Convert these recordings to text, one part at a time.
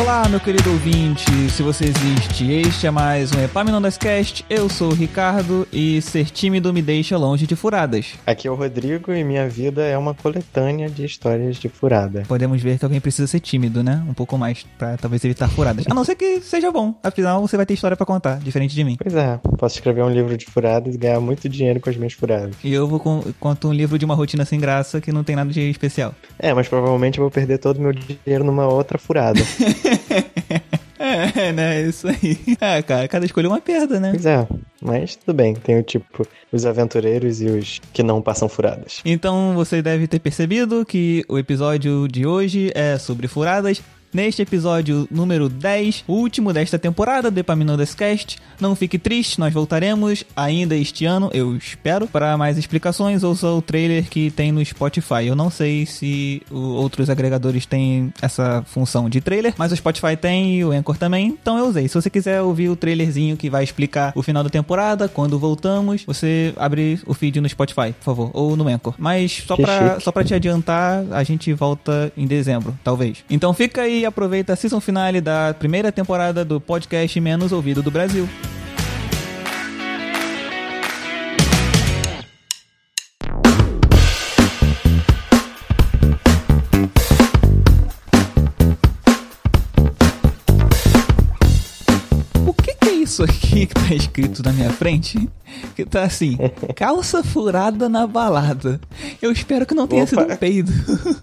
Olá, meu querido ouvinte, se você existe, este é mais um Epaminondas Cast. Eu sou o Ricardo e ser tímido me deixa longe de furadas. Aqui é o Rodrigo e minha vida é uma coletânea de histórias de furada. Podemos ver que alguém precisa ser tímido, né? Um pouco mais, pra talvez evitar furadas. A não ser que seja bom, afinal você vai ter história pra contar, diferente de mim. Pois é, posso escrever um livro de furadas e ganhar muito dinheiro com as minhas furadas. E eu vou con conto um livro de uma rotina sem graça que não tem nada de especial. É, mas provavelmente eu vou perder todo o meu dinheiro numa outra furada. é, né? Isso aí. É, cara, cada escolha é uma perda, né? Pois é, mas tudo bem. Tem o tipo, os aventureiros e os que não passam furadas. Então você deve ter percebido que o episódio de hoje é sobre furadas. Neste episódio número 10, o último desta temporada do Epaminondas Cast. Não fique triste, nós voltaremos ainda este ano, eu espero. Para mais explicações, ouça o trailer que tem no Spotify. Eu não sei se outros agregadores têm essa função de trailer, mas o Spotify tem e o Anchor também, então eu usei. Se você quiser ouvir o trailerzinho que vai explicar o final da temporada, quando voltamos, você abre o feed no Spotify, por favor, ou no Anchor. Mas só para só pra te adiantar, a gente volta em dezembro, talvez. Então fica aí aproveita a season finale da primeira temporada do podcast menos ouvido do Brasil. O que que é isso aqui que tá escrito na minha frente? Que tá assim, calça furada na balada. Eu espero que não tenha Opa. sido um peido.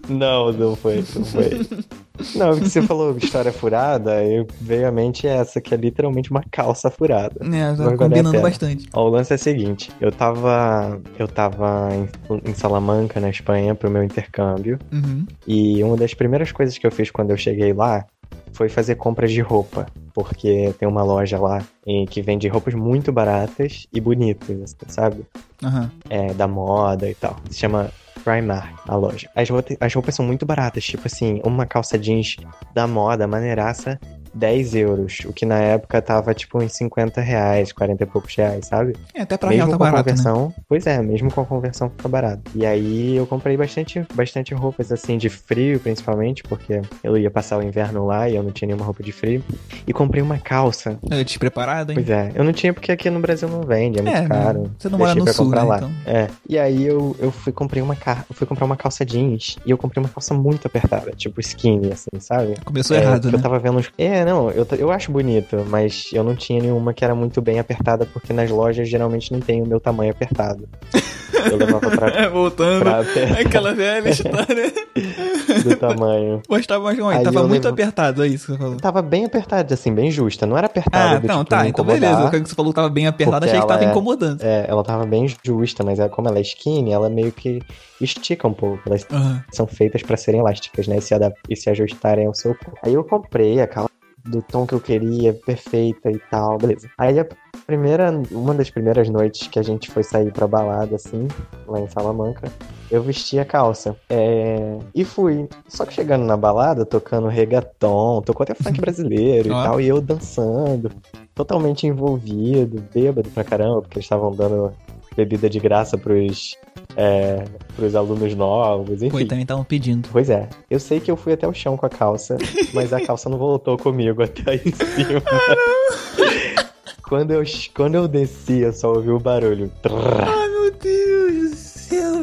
Não, não foi, não foi. Não, porque você falou história furada, eu veio à mente essa, que é literalmente uma calça furada. É, tá a combinando bastante. Ó, o lance é o seguinte, eu tava. Eu tava em, em Salamanca, na Espanha, pro meu intercâmbio. Uhum. E uma das primeiras coisas que eu fiz quando eu cheguei lá foi fazer compras de roupa. Porque tem uma loja lá em- que vende roupas muito baratas e bonitas, assim, sabe? Aham. É, da moda e tal. Se chama Primark, a loja. As, roupa- as roupas são muito baratas, tipo assim, uma calça jeans da moda, maneiraça, 10 euros. O que na época tava tipo uns 50 reais, 40 e poucos reais, sabe? É, até pra real mesmo tá com a barato, né? conversão, pois é, mesmo com a conversão fica barato. E aí eu comprei bastante, bastante roupas assim de frio, principalmente, porque eu ia passar o inverno lá e eu não tinha nenhuma roupa de frio. E comprei uma calça. É, despreparado, hein? Pois é, eu não tinha porque aqui no Brasil não vende, é muito É, né? caro. Você não mora no pra sul, comprar né, lá. então. É. E aí eu, eu fui comprei uma ca... eu fui comprar uma calça jeans e eu comprei uma calça muito apertada, tipo skinny assim, sabe? Começou É, errado, né? Eu tava vendo uns... É, não, eu, eu acho bonito, mas eu não tinha nenhuma que era muito bem apertada, porque nas lojas geralmente não tem o meu tamanho apertado. Eu levava pra, É, voltando. pra apertar Aquela velha história. do tamanho. Gostava mais ruim. Aí Tava muito levo- apertado, é isso que você falou. Tava bem apertada, assim, bem justa. Não era apertada Ah, do não, tipo, tá. Então beleza. O que você falou que tava bem apertado, achei que tava ela é- incomodando. É, ela tava bem justa, mas é, como ela é skinny, ela meio que estica um pouco. Elas Aham. são feitas pra serem elásticas, né? E se, e se ajustarem ao seu corpo. Aí eu comprei a calça do tom que eu queria, perfeita e tal, beleza. Aí a primeira, uma das primeiras noites que a gente foi sair pra balada, assim, lá em Salamanca, eu vesti a calça. É, E fui. Só que chegando na balada, tocando reggaeton, tocou até funk brasileiro Ó. e tal, e eu dançando, totalmente envolvido, bêbado pra caramba, porque eles estavam dando bebida de graça pros, é, pros alunos novos, enfim. Pô, e também estavam pedindo. Pois é, eu sei que eu fui até o chão com a calça, mas a calça não voltou comigo até aí em cima. quando, eu, quando eu desci, eu só ouvi o barulho. Ai, meu Deus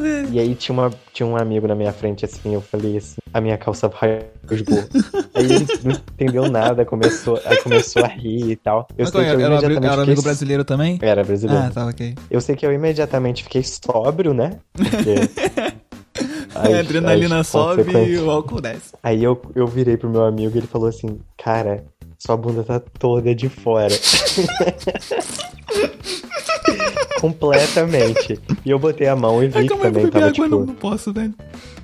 velho. E aí tinha, uma, tinha um amigo na minha frente, assim, eu falei assim, a minha calça rasgou. aí ele não entendeu nada, começou, aí começou a rir e tal. Eu Mas sei qual que é? eu Era, um imediatamente era amigo brasileiro também? Era brasileiro. Ah, tá, ok. Eu sei que eu imediatamente fiquei sóbrio, né? Porque... a adrenalina as sobe e o álcool desce. Aí eu, eu virei pro meu amigo e ele falou assim, cara, sua bunda tá toda de fora. Completamente. E eu botei a mão e vi Ai, que calma aí, também beber tava, água, não, tipo, não posso, velho.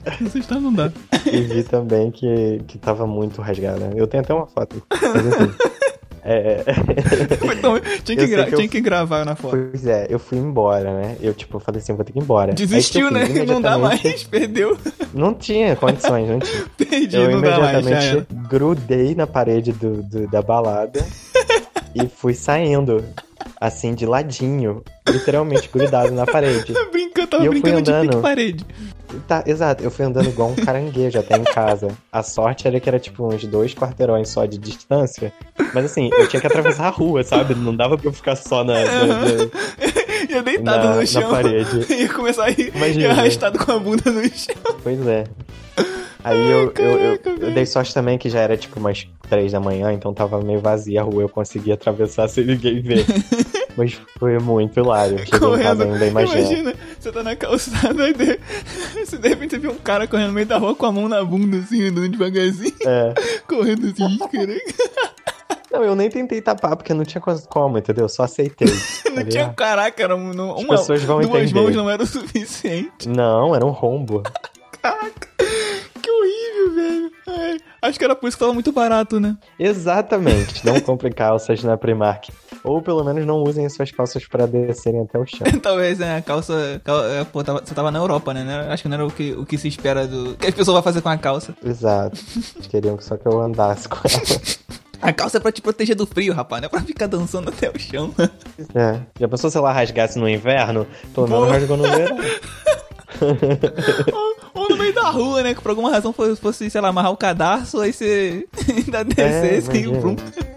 Essa história não dá. e vi também que, que tava muito rasgada. Eu tenho até uma foto. Mas enfim. É, Então, tinha, que Eu gra- que eu- tinha que gravar na foto. pois é, eu fui embora, né? Eu, tipo, falei assim, vou ter que ir embora. Aí que eu Desistiu, fiz? né? Não dá Imediatamente- mais, perdeu. Não tinha condições, não tinha. Perdi, Eu não dá mais, imediatamente grudei na parede do, do- da balada e fui saindo, assim, de ladinho, literalmente grudado na parede. Brincando, tava E eu fui brincando de andando. pique parede. Tá, exato. Eu fui andando igual um caranguejo até em casa. A sorte era que era tipo uns dois quarteirões só de distância. Mas assim, eu tinha que atravessar a rua, sabe? Não dava pra eu ficar só na. na, na ia deitado na, no chão. na parede. ia começar a ir, Imagina. ia arrastado com a bunda no chão. Pois é. Aí eu, eu, eu, eu dei sorte também que já era tipo umas três da manhã, então tava meio vazia a rua, eu consegui atravessar sem ninguém ver. Mas foi muito hilário. Correndo. ainda, imagina. Você tá na calçada e de... você de repente vê um cara correndo no meio da rua com a mão na bunda, assim, andando devagarzinho, É. correndo assim, caraca. Não, eu nem tentei tapar, porque não tinha como, entendeu? Só aceitei. Não Falei, tinha ah, caraca, era um- uma, pessoas vão duas entender. mãos não era o suficiente. Não, era um rombo. Caraca, que horrível, velho. Ai, acho que era por isso que tava muito barato, né? Exatamente. Não comprem calças na Primark. Ou pelo menos não usem as suas calças pra descerem até o chão. Talvez, né, a calça... cal- é, Pô, tava- você tava na Europa, né? Acho que não era o que, o que se espera do... que a pessoa vai fazer com a calça. Exato. Eles queriam só que eu andasse com ela. A calça é pra te proteger do frio, rapaz, não é pra ficar dançando até o chão. É. Já pensou se ela rasgasse no inverno? Pelo menos rasgou no verão. Meio da rua, né? Que por alguma razão fosse, sei lá, amarrar o cadarço, aí você ainda descesse e imagina.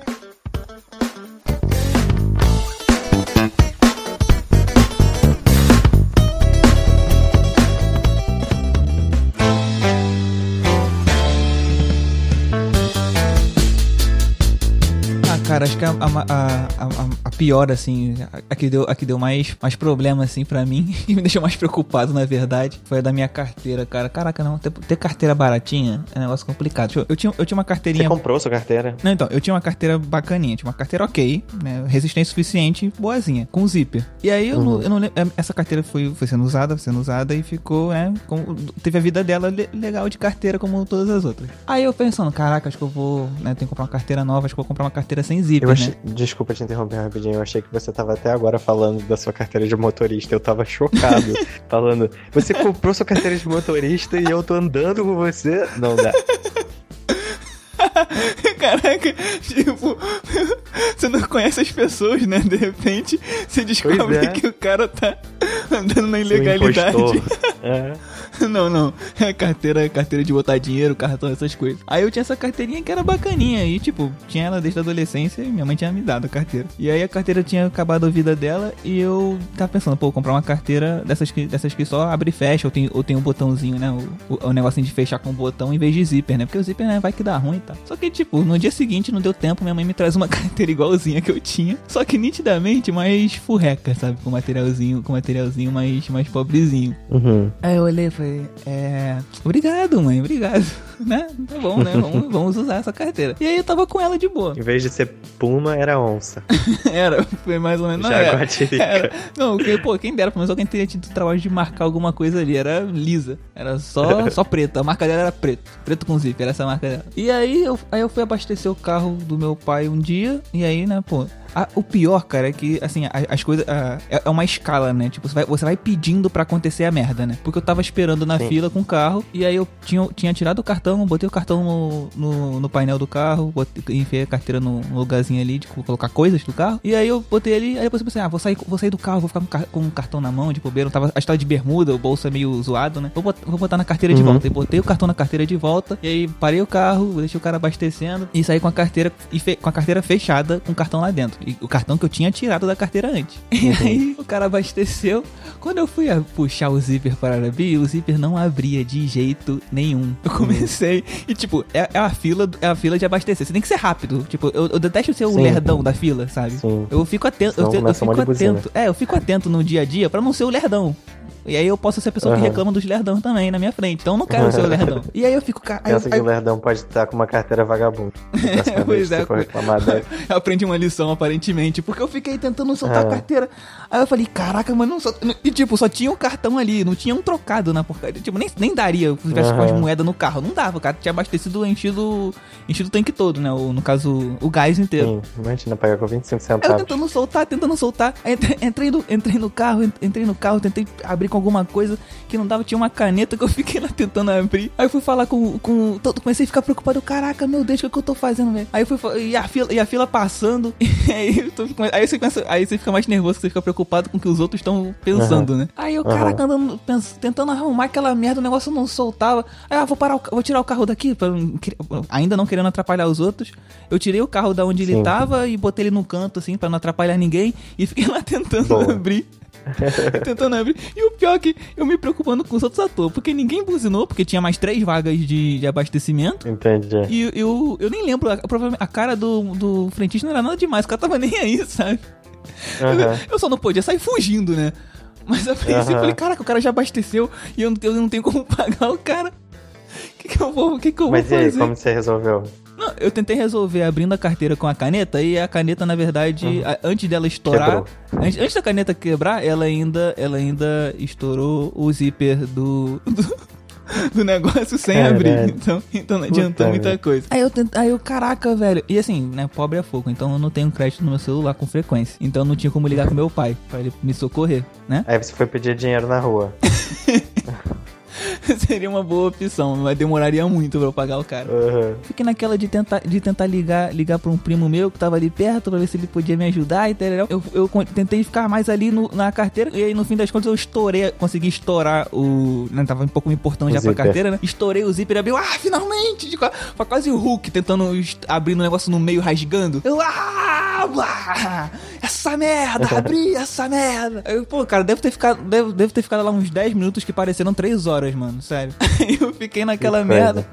Cara, acho que a, a, a, a- pior, assim, a, que deu, a que deu mais, mais problema, assim, pra mim, e me deixou mais preocupado, na verdade, foi a da minha carteira, cara. Caraca, não, ter, ter carteira baratinha é um negócio complicado. Tipo, Eu tinha, eu tinha uma Você carteirinha. comprou sua carteira? Não, então, eu tinha uma carteira bacaninha, tinha uma carteira ok, né? Resistência suficiente, boazinha, com zíper. E aí eu, não, eu não lembro. Essa carteira foi, foi sendo usada, foi sendo usada e ficou, né? com- teve a vida dela le- legal de carteira como todas as outras. Aí eu pensando, caraca, acho que eu vou, né? Tenho que comprar uma carteira nova, acho que eu vou comprar uma carteira sem zíper, Eu né? achei... Desculpa te interromper rapidinho. Eu achei que você tava até agora falando da sua carteira de motorista. Eu tava chocado. falando, você comprou sua carteira de motorista e eu tô andando com você? Não dá. Caraca, tipo, você não conhece as pessoas, né? De repente, você descobre é. que o cara tá andando na ilegalidade. impostor. É. Não, não. É carteira, carteira de botar dinheiro, cartão, essas coisas. Aí eu tinha essa carteirinha que era bacaninha. E, tipo, tinha ela desde a adolescência e minha mãe tinha me dado a carteira. E aí a carteira tinha acabado a vida dela e eu tava pensando, pô, comprar uma carteira dessas que, dessas que só abre e fecha, ou tem, ou tem um botãozinho, né? O, o, o negocinho de fechar com o botão em vez de zíper, né? Porque o zíper, né, vai que dá ruim e tal. Só que, tipo, no dia seguinte não deu tempo, minha mãe me traz uma carteira igualzinha que eu tinha. Só que nitidamente mais furreca, sabe? Com materialzinho, com materialzinho mais, mais pobrezinho. Uhum. Aí eu olhei e falei, é. Obrigado, mãe, obrigado. né? Tá bom, né? Vamos, vamos usar essa carteira. E aí eu tava com ela de boa. Em vez de ser puma, era onça. Era, foi mais ou menos. Não, era, Jaguatirica. era. Não, porque, pô, quem dera, pelo menos alguém teria tido o trabalho de marcar alguma coisa ali. Era lisa. Era só, só preta. A marca dela era preto. Preto com zíper, era essa a marca dela. E aí eu, aí eu fui abastecer o carro do meu pai um dia. E aí, né, pô. A- o pior, cara, é que, assim, a- as coisas. a- é é uma escala, né? Tipo, você vai, você vai pedindo pra acontecer a merda, né? Porque eu tava esperando na Sim. fila com o carro. E aí eu tinha, tinha tirado o cartão, botei o cartão no, no, no painel do carro, botei, enfiei a carteira no, no lugarzinho ali de colocar coisas do carro. E aí eu botei ali, aí depois eu pensei, ah, vou sair, vou sair do carro, vou ficar com, com o cartão na mão, de bobeira. Tava, acho que tava de bermuda, o bolso é meio zoado, né? Vou botar, vou botar na carteira de Uhum. volta. E botei o cartão na carteira de volta. E aí parei o carro, deixei o cara abastecendo e saí com a carteira e fe- com a carteira fechada com o cartão lá dentro. E o cartão que eu tinha tirado da carteira antes. E aí o cara abasteceu. Quando eu fui puxar o zíper para abrir, o zíper não abria de jeito nenhum. Eu comecei e tipo, é, é a fila, é a fila de abastecer. Você tem que ser rápido. Tipo, eu, eu detesto ser o Sim. lerdão da fila, sabe? Sim. Eu fico atento, eu, Senão eu fico atento. É, eu fico atento no dia a dia pra não ser o lerdão. E aí eu posso ser a pessoa que Aham. reclama dos lerdão também na minha frente. Então eu não quero ser o lerdão. E aí eu fico, aí, eu- Pensa que aí o Lerdão pode estar com uma carteira vagabunda. Da próxima Pois que é, eu aprendi uma lição aparentemente, porque eu fiquei tentando soltar a É. carteira. Aí eu falei, caraca, mas não só. E tipo, só tinha um cartão ali, não tinha um trocado na porcaria. Tipo, nem, nem daria se tivesse com as moedas no carro. Não dava, o cara tinha abastecido, enchido, enchido o tanque todo, né? O, no caso, o gás inteiro. Sim, imagina pagar com 25 Eu centavos. tentando soltar, tentando soltar. Aí entre- Entrei no, entrei no carro, en- entrei no carro, tentei abrir com alguma coisa que não dava, tinha uma caneta que eu fiquei lá tentando abrir. Aí eu fui falar com. com todo, comecei a ficar preocupado. Caraca, meu Deus, o que, é que eu tô fazendo, velho? Aí eu fui e a fila, e a fila passando. E aí, tô, aí, você começa, aí você fica mais nervoso, você fica preocupado com o que os outros estão pensando, uhum. né? Aí eu, caraca, andando, pens, tentando arrumar aquela merda, o negócio não soltava. Aí, ah, vou parar, o, vou tirar o carro daqui, pra, ainda não querendo atrapalhar os outros. Eu tirei o carro da onde Sim. ele tava e botei ele no canto, assim, pra não atrapalhar ninguém. E fiquei lá tentando Boa. abrir. tentando abrir. E o pior é que eu me preocupando com os outros atores, porque ninguém buzinou, porque tinha mais três vagas de, de abastecimento. Entendi. E eu, eu nem lembro, a, a cara do, do frentista não era nada demais, o cara tava nem aí, sabe? Uhum. Eu, eu, só não podia sair fugindo, né? Mas a princípio uhum. eu falei, caraca, o cara já abasteceu e eu não, eu não tenho como pagar o cara. O que, que eu vou, que que eu Mas vou fazer? Mas e aí, como você resolveu? Não, eu tentei resolver abrindo a carteira com a caneta e a caneta, na verdade, uhum. a, antes dela estourar, antes, antes, da caneta quebrar, ela ainda, ela ainda estourou o zíper do, do, do negócio sem abrir. Então, então não adiantou muita velho. coisa. Aí eu, tento, aí eu, caraca, velho. E assim, né, pobre é fogo, então eu não tenho crédito no meu celular com frequência. Então não tinha como ligar com meu pai pra ele me socorrer, né? Aí você foi pedir dinheiro na rua. Seria uma boa opção, mas demoraria muito pra eu pagar o cara. Uhum. Fiquei naquela de tentar, de tentar ligar, ligar pra um primo meu que tava ali perto pra ver se ele podia me ajudar e tal. Eu, eu tentei ficar mais ali no, na carteira e aí no fim das contas eu estourei, consegui estourar o. Né, tava um pouco me importando já zíper. pra carteira, né? Estourei o zíper e abriu. Ah, finalmente! Foi quase o Hulk tentando abrir o um negócio no meio rasgando. Eu. Ah! Blá, essa merda! Abri essa merda! Eu, pô, cara, deve ter ficado. Deve, deve ter ficado lá uns 10 minutos que pareceram 3 horas, mano sério. Aí eu fiquei naquela que merda.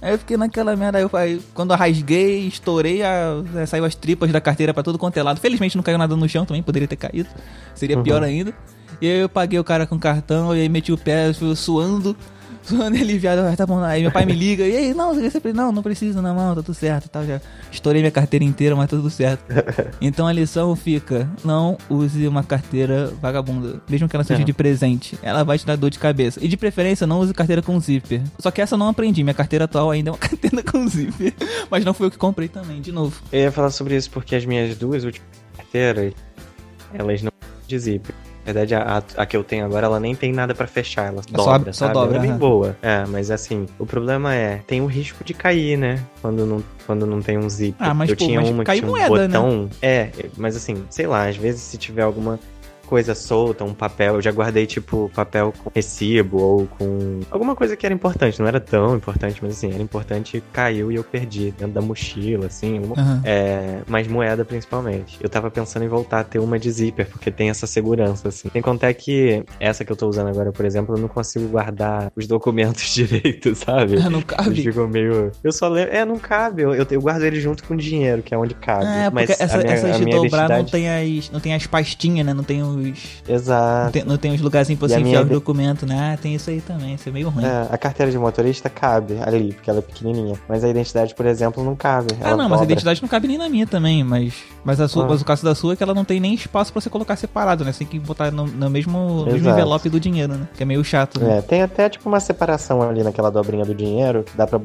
Aí eu fiquei naquela merda. Aí, eu, aí quando eu rasguei, estourei, a, é, saiu as tripas da carteira pra todo quanto é lado. Felizmente não caiu nada no chão também, poderia ter caído. Seria uhum. pior ainda. E aí eu paguei o cara com cartão, e aí meti o pé, suando zoando aliviado, ah, tá bom, aí meu pai me liga, e aí, não, você não, não precisa, não, não, tá tudo certo tal, já estourei minha carteira inteira, mas tá tudo certo. então a lição fica, não use uma carteira vagabunda, mesmo que ela seja de presente, ela vai te dar dor de cabeça. E de preferência, não use carteira com zíper. Só que essa eu não aprendi, minha carteira atual ainda é uma carteira com zíper, mas não foi eu que comprei também, de novo. Eu ia falar sobre isso porque as minhas duas últimas carteiras, elas não de zíper. Na verdade, a, a, que eu tenho agora, ela nem tem nada para fechar, ela é dobra, só, sabe? Só dobra, ela é bem boa. É, mas assim, o problema é, tem o risco de cair, né? Quando não, quando não tem um zip. Ah, mas, eu pô, tinha mas uma que tinha um moeda, né? botão. Né? É, mas assim, sei lá, às vezes se tiver alguma coisa solta, um papel. Eu já guardei, tipo, papel com recibo ou com alguma coisa que era importante. Não era tão importante, mas assim, era importante, caiu e eu perdi dentro da mochila, assim. Uma... Uhum. É, mas moeda principalmente. Eu tava pensando em voltar a ter uma de zíper, porque tem essa segurança, assim. Tem contar que essa que eu tô usando agora, por exemplo, eu não consigo guardar os documentos direito, sabe? não cabe. Eles ficam meio. Eu só lembro. É, não cabe. Eu, eu, guardo ele junto com o dinheiro, que é onde cabe. É, mas essa, minha, essas de dobrar identidade... não tem as. Não tem as pastinhas, né? Não tem o Exato. Não tem, não tem os lugarzinhos pra você enfiar o documento, né? Ah, tem isso aí também, isso é meio ruim. É, a carteira de motorista cabe ali, porque ela é pequenininha. Mas a identidade, por exemplo, não cabe. Ah, não, dobra. mas a identidade não cabe nem na minha também. Mas, mas, a sua, ah. mas o caso da sua é que ela não tem nem espaço pra você colocar separado, né? Você tem que botar no, no mesmo, mesmo envelope do dinheiro, né? Que é meio chato. Né? É, tem até tipo uma separação ali naquela dobrinha do dinheiro que dá pra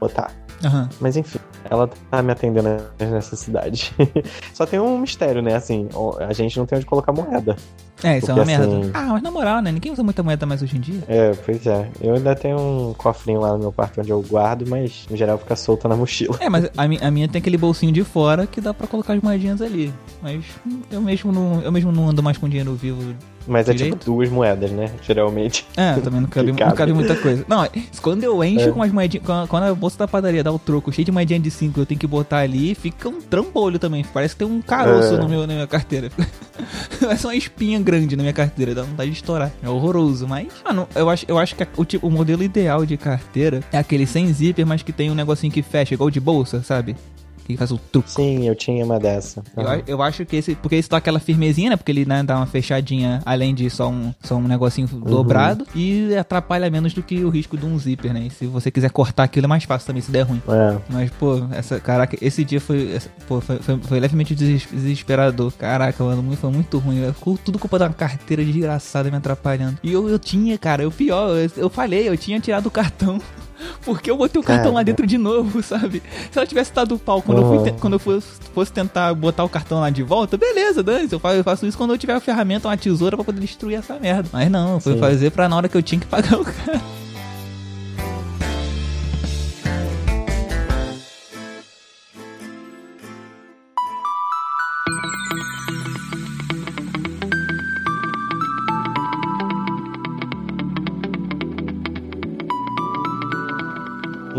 botar. Uhum. Mas enfim, ela tá me atendendo às necessidades. Só tem um mistério, né? Assim, a gente não tem onde colocar moeda. É, isso Porque, é uma assim... merda. Ah, mas na moral, né? Ninguém usa muita moeda mais hoje em dia. É, pois é. Eu ainda tenho um cofrinho lá no meu quarto onde eu guardo, mas no geral fica solta na mochila. É, mas a, mi a minha tem aquele bolsinho de fora que dá pra colocar as moedinhas ali. Mas eu mesmo não, eu mesmo não ando mais com dinheiro vivo mas Direito? é tipo duas moedas, né? Geralmente. É, também não cabe, cabe. Não cabe muita coisa. Não, quando eu encho é. com as moedinhas. Quando a bolsa da padaria dá o troco cheio de moedinha de 5, eu tenho que botar ali, fica um trambolho também. Parece que tem um caroço é. no meu, na minha carteira. Parece uma espinha grande na minha carteira, dá vontade de estourar. É horroroso, mas. Mano, eu acho, eu acho que o, tipo, o modelo ideal de carteira é aquele sem zíper, mas que tem um negocinho que fecha, igual de bolsa, sabe? Que faz o truco. Sim, eu tinha uma dessa. Uhum. Eu, eu, acho que esse. Porque esse dá aquela firmezinha, né? Porque ele né, dá uma fechadinha além de só um, só um negocinho uhum. dobrado. E atrapalha menos do que o risco de um zíper, né? E se você quiser cortar aquilo é mais fácil também, se der ruim. É. Mas, pô, essa. Caraca, esse dia foi. Pô, foi, foi, foi levemente desesperador. Caraca, mano, foi muito ruim. Ficou tudo culpa da carteira desgraçada me atrapalhando. E eu, eu tinha, cara, o pior, eu, eu falei, eu tinha tirado o cartão Porque eu botei o cartão lá dentro de novo, sabe? Se ela tivesse dado o pau quando Uhum. eu, fui te- quando eu fosse, fosse tentar botar o cartão lá de volta, beleza, dane eu faço, eu faço isso quando eu tiver a ferramenta, uma tesoura pra poder destruir essa merda. Mas não, foi Sim. fazer pra na hora que eu tinha que pagar o cara.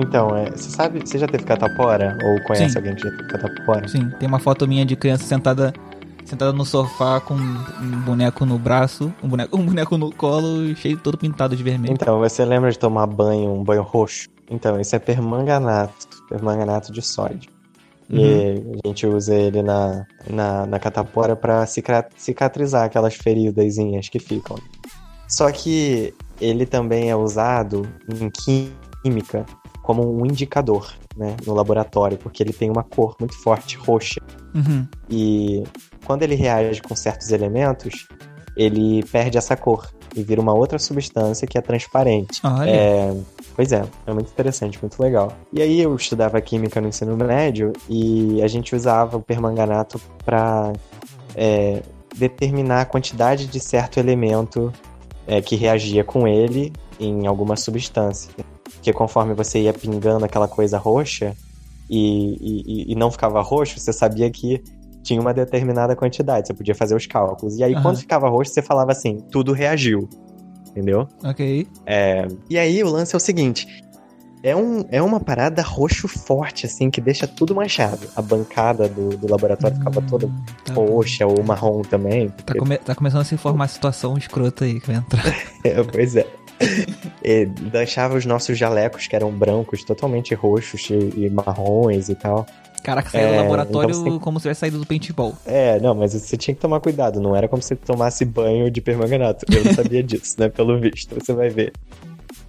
Então, é, você sabe, você já teve catapora? Ou conhece Sim. alguém que já teve catapora? Sim, tem uma foto minha de criança sentada sentada no sofá com um boneco no braço, um boneco, um boneco no colo, cheio todo pintado de vermelho. Então, você lembra de tomar banho, um banho roxo? Então, isso é permanganato, permanganato de sódio. E a gente usa ele na, na, na catapora pra cicra- cicatrizar aquelas feridazinhas que ficam. Só que ele também é usado em química como um indicador, né, no laboratório, porque ele tem uma cor muito forte, roxa. Uhum. E quando ele reage com certos elementos, ele perde essa cor e vira uma outra substância que é transparente. Olha. É, pois é, é muito interessante, muito legal. E aí eu estudava química no ensino médio e a gente usava o permanganato para determinar a quantidade de certo elemento é, que reagia com ele em alguma substância. Porque conforme você ia pingando aquela coisa roxa e, e, e não ficava roxo, você sabia que tinha uma determinada quantidade, você podia fazer os cálculos. E aí, Aham. quando ficava roxo, você falava assim, tudo reagiu. Entendeu? Ok. É, e aí o lance é o seguinte: é, um, é uma parada roxo forte, assim, que deixa tudo manchado. A bancada do, do laboratório ficava toda Hum, tá bom. roxa ou marrom também. Tá, porque- come- tá começando a se formar a situação escrota aí que vai entrar. É, pois é. E deixava os nossos jalecos, que eram brancos, totalmente roxos e, e marrons e tal. Caraca, saiu do É, laboratório então tem- como se tivesse saído do paintball. É, não, mas você tinha que tomar cuidado, não era como se você tomasse banho de permanganato. Eu não sabia disso, né? Pelo visto, você vai ver.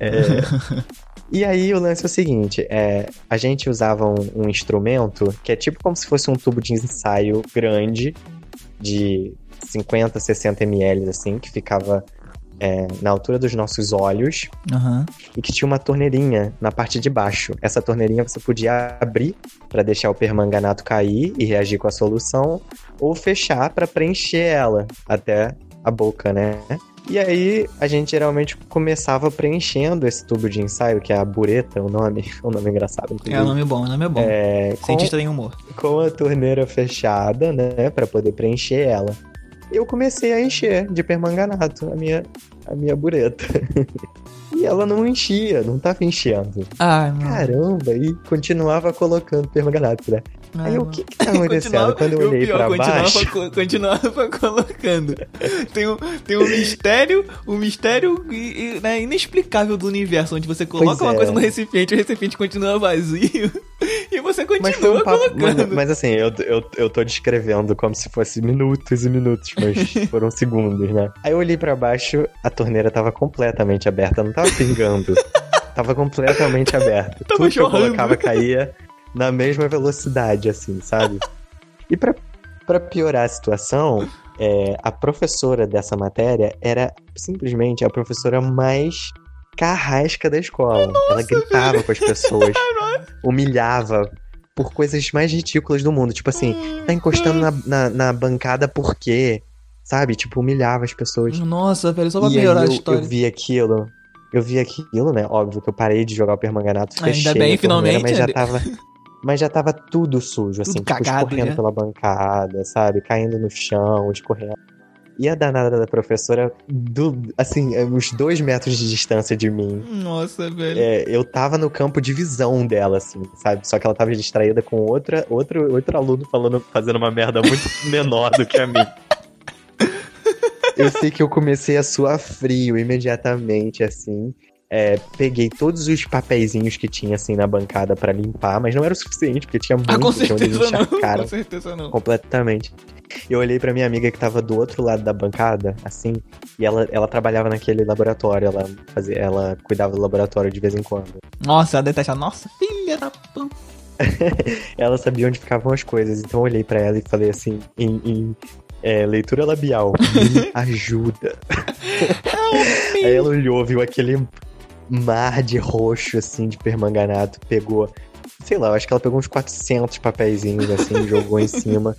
É, E aí o lance é o seguinte, é, a gente usava um, um instrumento que é tipo como se fosse um tubo de ensaio grande, de 50, 60 ml, assim, que ficava é, na altura dos nossos olhos Aham. e que tinha uma torneirinha na parte de baixo. Essa torneirinha você podia abrir para deixar o permanganato cair e reagir com a solução, ou fechar para preencher ela até a boca, né? E aí a gente geralmente começava preenchendo esse tubo de ensaio, que é a bureta, o nome, o nome engraçado. É inclusive. um nome bom, é um nome bom. É, Cientista tem humor. com a torneira fechada, né, para poder preencher ela. Eu comecei a encher de permanganato a minha a minha bureta. e ela não enchia, não tava enchendo. Ai. Caramba, e continuava colocando permanganato, né? Ai, Aí o que que tá acontecendo? Continuava- Quando eu olhei pior, pra continuava baixo... co- Continuava colocando. Tem um, tem um mistério, um mistério né, inexplicável do universo, onde você coloca Pois uma é. coisa no recipiente, o recipiente continua vazio, e você Mas continua um papo... colocando. Mano, mas assim, eu, eu, eu tô descrevendo como se fosse minutos e minutos, mas foram segundos, né? Aí eu olhei pra baixo, a torneira tava completamente aberta, não tava pingando. tava completamente aberta. Tava Tudo que eu colocava caía na mesma velocidade, assim, sabe? E pra, pra piorar a situação, é, a professora dessa matéria era simplesmente a professora mais carrasca da escola. Ela gritava com as pessoas, humilhava por coisas mais ridículas do mundo. Tipo assim, tá encostando na, na, na bancada por quê? Sabe? Tipo, humilhava as pessoas. Nossa, velho, só pra e melhorar a história. eu vi aquilo. Eu vi aquilo, né? Óbvio que eu parei de jogar o permanganato, Ainda bem, finalmente, Mas já tava... Mas já tava tudo sujo, assim, Tudo tipo, cagado escorrendo já. pela bancada, sabe? Caindo no chão, escorrendo. E a danada da professora, do, assim, uns dois metros de distância de mim. Nossa, velho. É, eu tava no campo de visão dela, assim, sabe? Só que ela tava distraída com outra, outro, outro aluno falando, fazendo uma merda muito menor do que a mim. Eu sei que eu comecei a suar frio imediatamente, assim. É, peguei todos os papeizinhos que tinha, assim, na bancada pra limpar, mas não era o suficiente, porque tinha muito, Ah, com certeza não. Com certeza não. completamente. Eu olhei pra minha amiga que tava do outro lado da bancada, assim, e ela, ela trabalhava naquele laboratório, ela fazia, ela cuidava do laboratório de vez em quando. Nossa, ela achando, nossa, filha da puta. Ela sabia onde ficavam as coisas, então eu olhei pra ela e falei assim, em, em, é, leitura labial, me ajuda. Aí ela olhou, viu aquele mar de roxo, assim, de permanganato. Pegou, sei lá, eu acho que ela pegou uns 400 papeizinhos, assim, jogou em cima.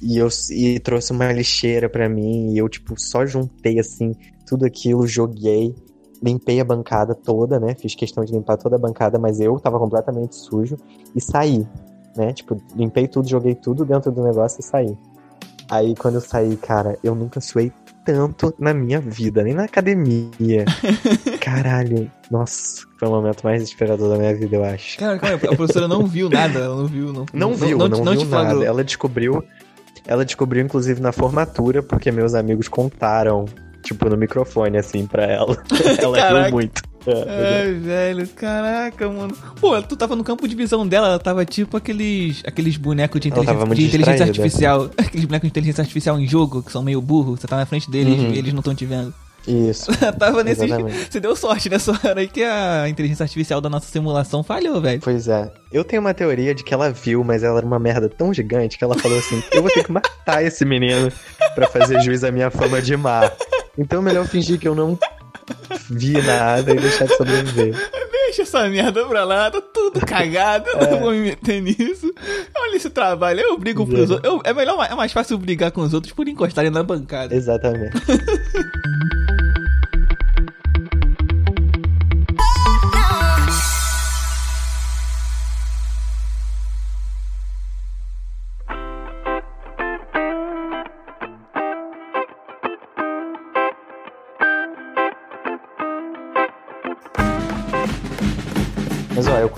E eu e trouxe uma lixeira pra mim. E eu, tipo, só juntei, assim, tudo aquilo, joguei. Limpei a bancada toda, né? Fiz questão de limpar toda a bancada, mas eu tava completamente sujo. E saí, né? Tipo, limpei tudo, joguei tudo dentro do negócio e saí. Aí quando eu saí, cara, eu nunca suei tanto na minha vida, nem na academia. Caralho, nossa, foi o momento mais desesperador da minha vida, eu acho. Cara, calma, a professora não viu nada, ela não viu, não. Não viu, não, não, não viu nada. Ela descobriu, ela descobriu inclusive na formatura, porque meus amigos contaram, tipo, no microfone, assim, pra ela. ela riu muito. É, Ai, velho, caraca, mano. Pô, tu tava no campo de visão dela, ela tava tipo aqueles, aqueles bonecos de inteligência, de inteligência artificial. Aqueles bonecos de inteligência artificial em jogo, que são meio burros, você tá na frente deles Uhum. e eles não estão te vendo. Isso. Tava nesse. Exatamente. Você deu sorte nessa hora aí que a inteligência artificial da nossa simulação falhou, velho. Pois é. Eu tenho uma teoria de que ela viu, mas ela era uma merda tão gigante que ela falou assim: eu vou ter que matar esse menino pra fazer juiz à minha fama de má. Então é melhor fingir que eu não vi nada e deixar de sobreviver. Deixa essa merda pra lá, tá tudo cagado, eu não vou me meter nisso. Olha esse trabalho, eu brigo pros É. outros. eu- é melhor, é mais fácil brigar com os outros por encostarem na bancada. Exatamente.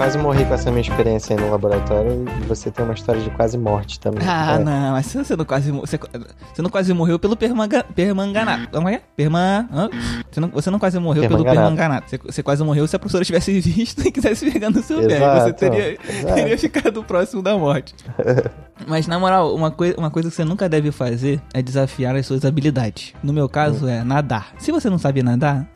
quase morri com essa minha experiência aí no laboratório e você tem uma história de quase morte também. Ah, É. não, mas você não quase, você, você não quase morreu pelo permanga, permanganato. Como é? Perma, hã? você, não, você não quase morreu pelo Permanganato. Você, você quase morreu se a professora tivesse visto e quisesse pegar no seu pé. Você teria, exato. teria ficado próximo da morte. Mas na moral, uma, coi uma coisa que você nunca deve fazer é desafiar as suas habilidades. No meu caso é nadar. Se você não sabe nadar,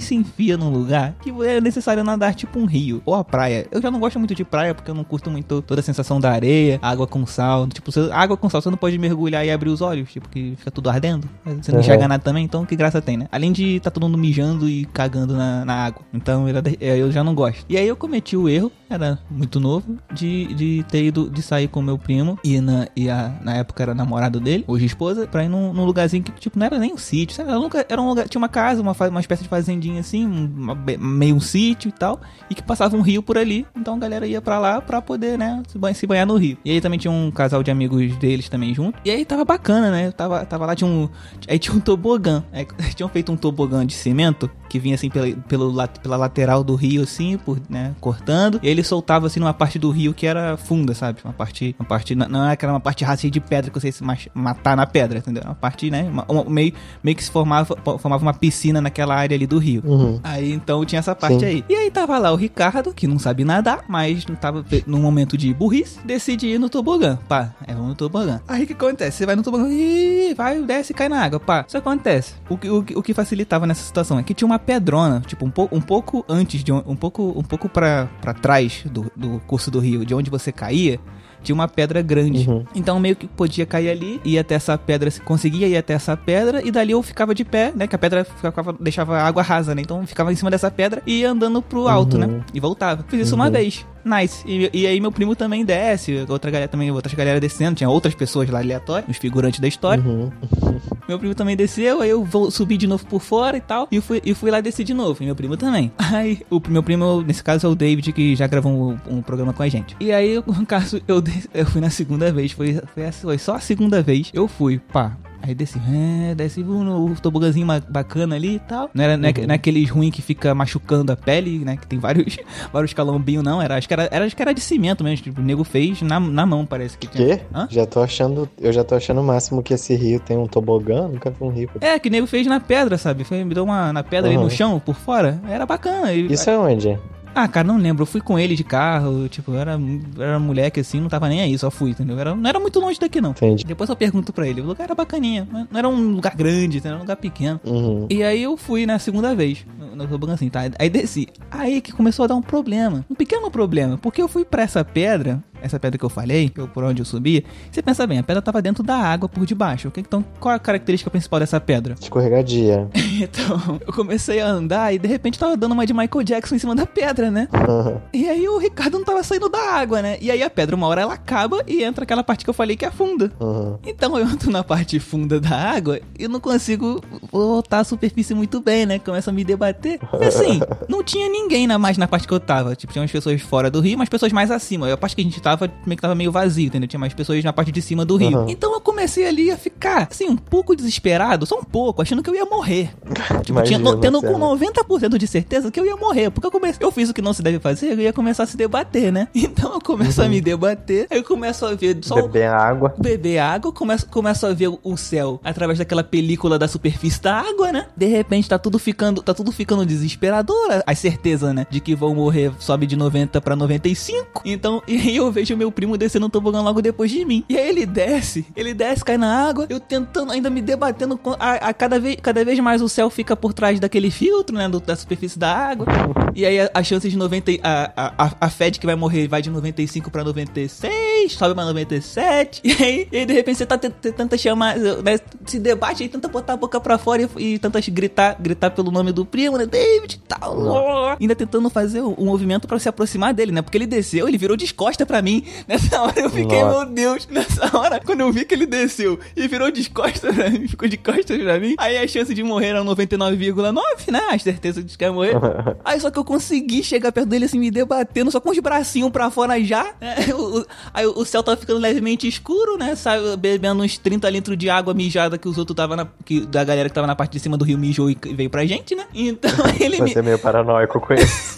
se enfia num lugar que é necessário nadar tipo um rio ou a praia. Eu já não gosto muito de praia porque eu não curto muito toda a sensação da areia, água com sal. Tipo, você- água com sal você não pode mergulhar e abrir os olhos, tipo, que fica tudo ardendo. Você não Uhum. enxerga nada também, então que graça tem, né? Além de tá todo mundo mijando e cagando na, na água. Então eu, eu já não gosto. E aí eu cometi o erro, era muito novo, de, de ter ido, de sair com meu primo e, na, e a, na época era namorado dele, hoje esposa, pra ir num, num lugarzinho que, tipo, não era nem um sítio, sabe? Era um, lugar, era um lugar, tinha uma casa, uma, uma espécie de fazendinha assim, uma meio um sítio e tal, e que passava um rio por ali, então a galera ia pra lá pra poder, né, se banhar, se banhar no rio. E aí também tinha um casal de amigos deles também junto, e aí tava bacana, né? Tava, tava lá, tinha um, aí tinha um tobogã, aí tinham feito um tobogã de cimento, que vinha assim pela, pelo, la- pela lateral do rio, assim, por, né, cortando, e ele soltava assim numa parte do rio que era funda, sabe? Uma parte, uma parte, não- não é aquela uma parte raça de pedra que você se matar na pedra, entendeu? Uma parte, né, uma- uma- meio, meio que se formava, formava uma piscina naquela área ali do rio. Uhum. Aí então tinha essa parte Sim. aí. E aí tava lá o Ricardo, que não sabe nadar, mas não tava num momento de burrice, decide ir no tobogã. Pá, é no tobogã. Aí o que acontece? Você vai no tobogã e vai, desce e cai na água. Pá, isso acontece. O que, o, o que facilitava nessa situação é que tinha uma pedrona, tipo, um, pouco um pouco antes de um pouco um pouco pra, pra trás do, do curso do rio, de onde você caía. Tinha uma pedra grande. Uhum. Então meio que podia cair ali, ia até essa pedra, se conseguia ir até essa pedra, e dali eu ficava de pé, né? Que a pedra ficava, deixava a água rasa, né? Então ficava em cima dessa pedra e ia andando pro alto, Uhum. né? E voltava. Fiz isso uma Uhum. vez. Nice. E, e aí meu primo também desce, outra galera também, outras galera descendo, tinha outras pessoas lá aleatórias, os figurantes da história. Uhum. Meu primo também desceu, aí eu vou subir de novo por fora e tal. E fui, e fui lá descer de novo. E meu primo também. Aí, o meu primo, nesse caso, é o David, que já gravou um, um programa com a gente. E aí, no caso, eu, eu fui na segunda vez. Foi, foi, foi só a segunda vez. Eu fui, pá. Aí desci, é, desci no tobogãzinho ma- bacana ali e tal. Não era, é, Uhum. não é aqueles ruim que fica machucando a pele, né? Que tem vários, vários calombinhos, não. Era, acho, que era, era, acho que era de cimento mesmo. Tipo, o nego fez na, na mão, parece que tinha. Quê? Hã? Já tô achando. Eu já tô achando o máximo que esse rio tem um tobogã. Nunca vi um rio. É, que o nego fez na pedra, sabe? Foi, me deu uma na pedra ali Uhum. no chão, por fora. Era bacana. Isso é onde? Ah, cara, não lembro. Eu fui com ele de carro, tipo, era, era moleque assim, não tava nem aí, só fui, entendeu? Era, não era muito longe daqui, não. Entendi. Depois eu pergunto pra ele. O lugar era bacaninha, não era um lugar grande, era um lugar pequeno. Uhum. E aí eu fui na segunda vez, no, tobogã assim, tá? Aí desci. Aí que começou a dar um problema. Um pequeno problema. Porque eu fui pra essa pedra essa pedra que eu falei, que eu, por onde eu subi, você pensa bem, a pedra tava dentro da água por debaixo. O que, então, qual a característica principal dessa pedra? Escorregadia. então, eu comecei a andar e de repente tava dando uma de Michael Jackson em cima da pedra, né? e aí o Ricardo não tava saindo da água, né? E aí a pedra, uma hora ela acaba e entra aquela parte que eu falei que afunda. Uhum. Então eu entro na parte funda da água e não consigo voltar à superfície muito bem, né? Começa a me debater. E assim, não tinha ninguém na, mais na parte que eu tava. Tipo, tinha umas pessoas fora do rio, mas pessoas mais acima. A parte que a gente tava meio que tava meio vazio, entendeu? Tinha mais pessoas na parte de cima do rio. Uhum. Então eu comecei ali a ficar, assim, um pouco desesperado, só um pouco, achando que eu ia morrer. Tipo, tinha, no, tendo com 90% de certeza que eu ia morrer. Porque eu comecei, eu fiz o que não se deve fazer, eu ia começar a se debater, né? Então eu começo uhum. a me debater, aí eu começo a ver só. Beber água. Beber água, começo, começo a ver o céu através daquela película da superfície da água, né? De repente tá tudo ficando, tá tudo ficando desesperador, a certeza, né? De que vão morrer sobe de 90 para 95. Então, e aí eu vejo meu primo descendo o tobogã logo depois de mim. E aí ele desce, ele desce, cai na água, eu tentando, ainda me debatendo com a, a cada, vez, cada vez mais o céu fica por trás daquele filtro, né? Do, da superfície da água. E aí a, a chance de 90. A, a, a Fed que vai morrer vai de 95 pra 96, sobe pra 97. E aí, e aí de repente você tá tentando chamar, né, se debate aí, tenta botar a boca pra fora e, e tenta gritar, gritar pelo nome do primo, né? David tal. Oh. Ainda tentando fazer o movimento pra se aproximar dele, né? Porque ele desceu, ele virou de costa pra mim. Nessa hora eu fiquei, Nossa. meu Deus. Nessa hora, quando eu vi que ele desceu e virou de costa pra mim, ficou de costas pra mim, aí a chance de morrer era 99,9, né? A certeza de que ia morrer. aí só que eu consegui chegar perto dele assim, me debatendo, só com os bracinhos pra fora já. Né? O, aí o céu tava ficando levemente escuro, né? Saiu bebendo uns 30 litros de água mijada que os outros tava na. Que, da galera que tava na parte de cima do rio mijou e veio pra gente, né? Então ele Você me. é meio paranoico com isso.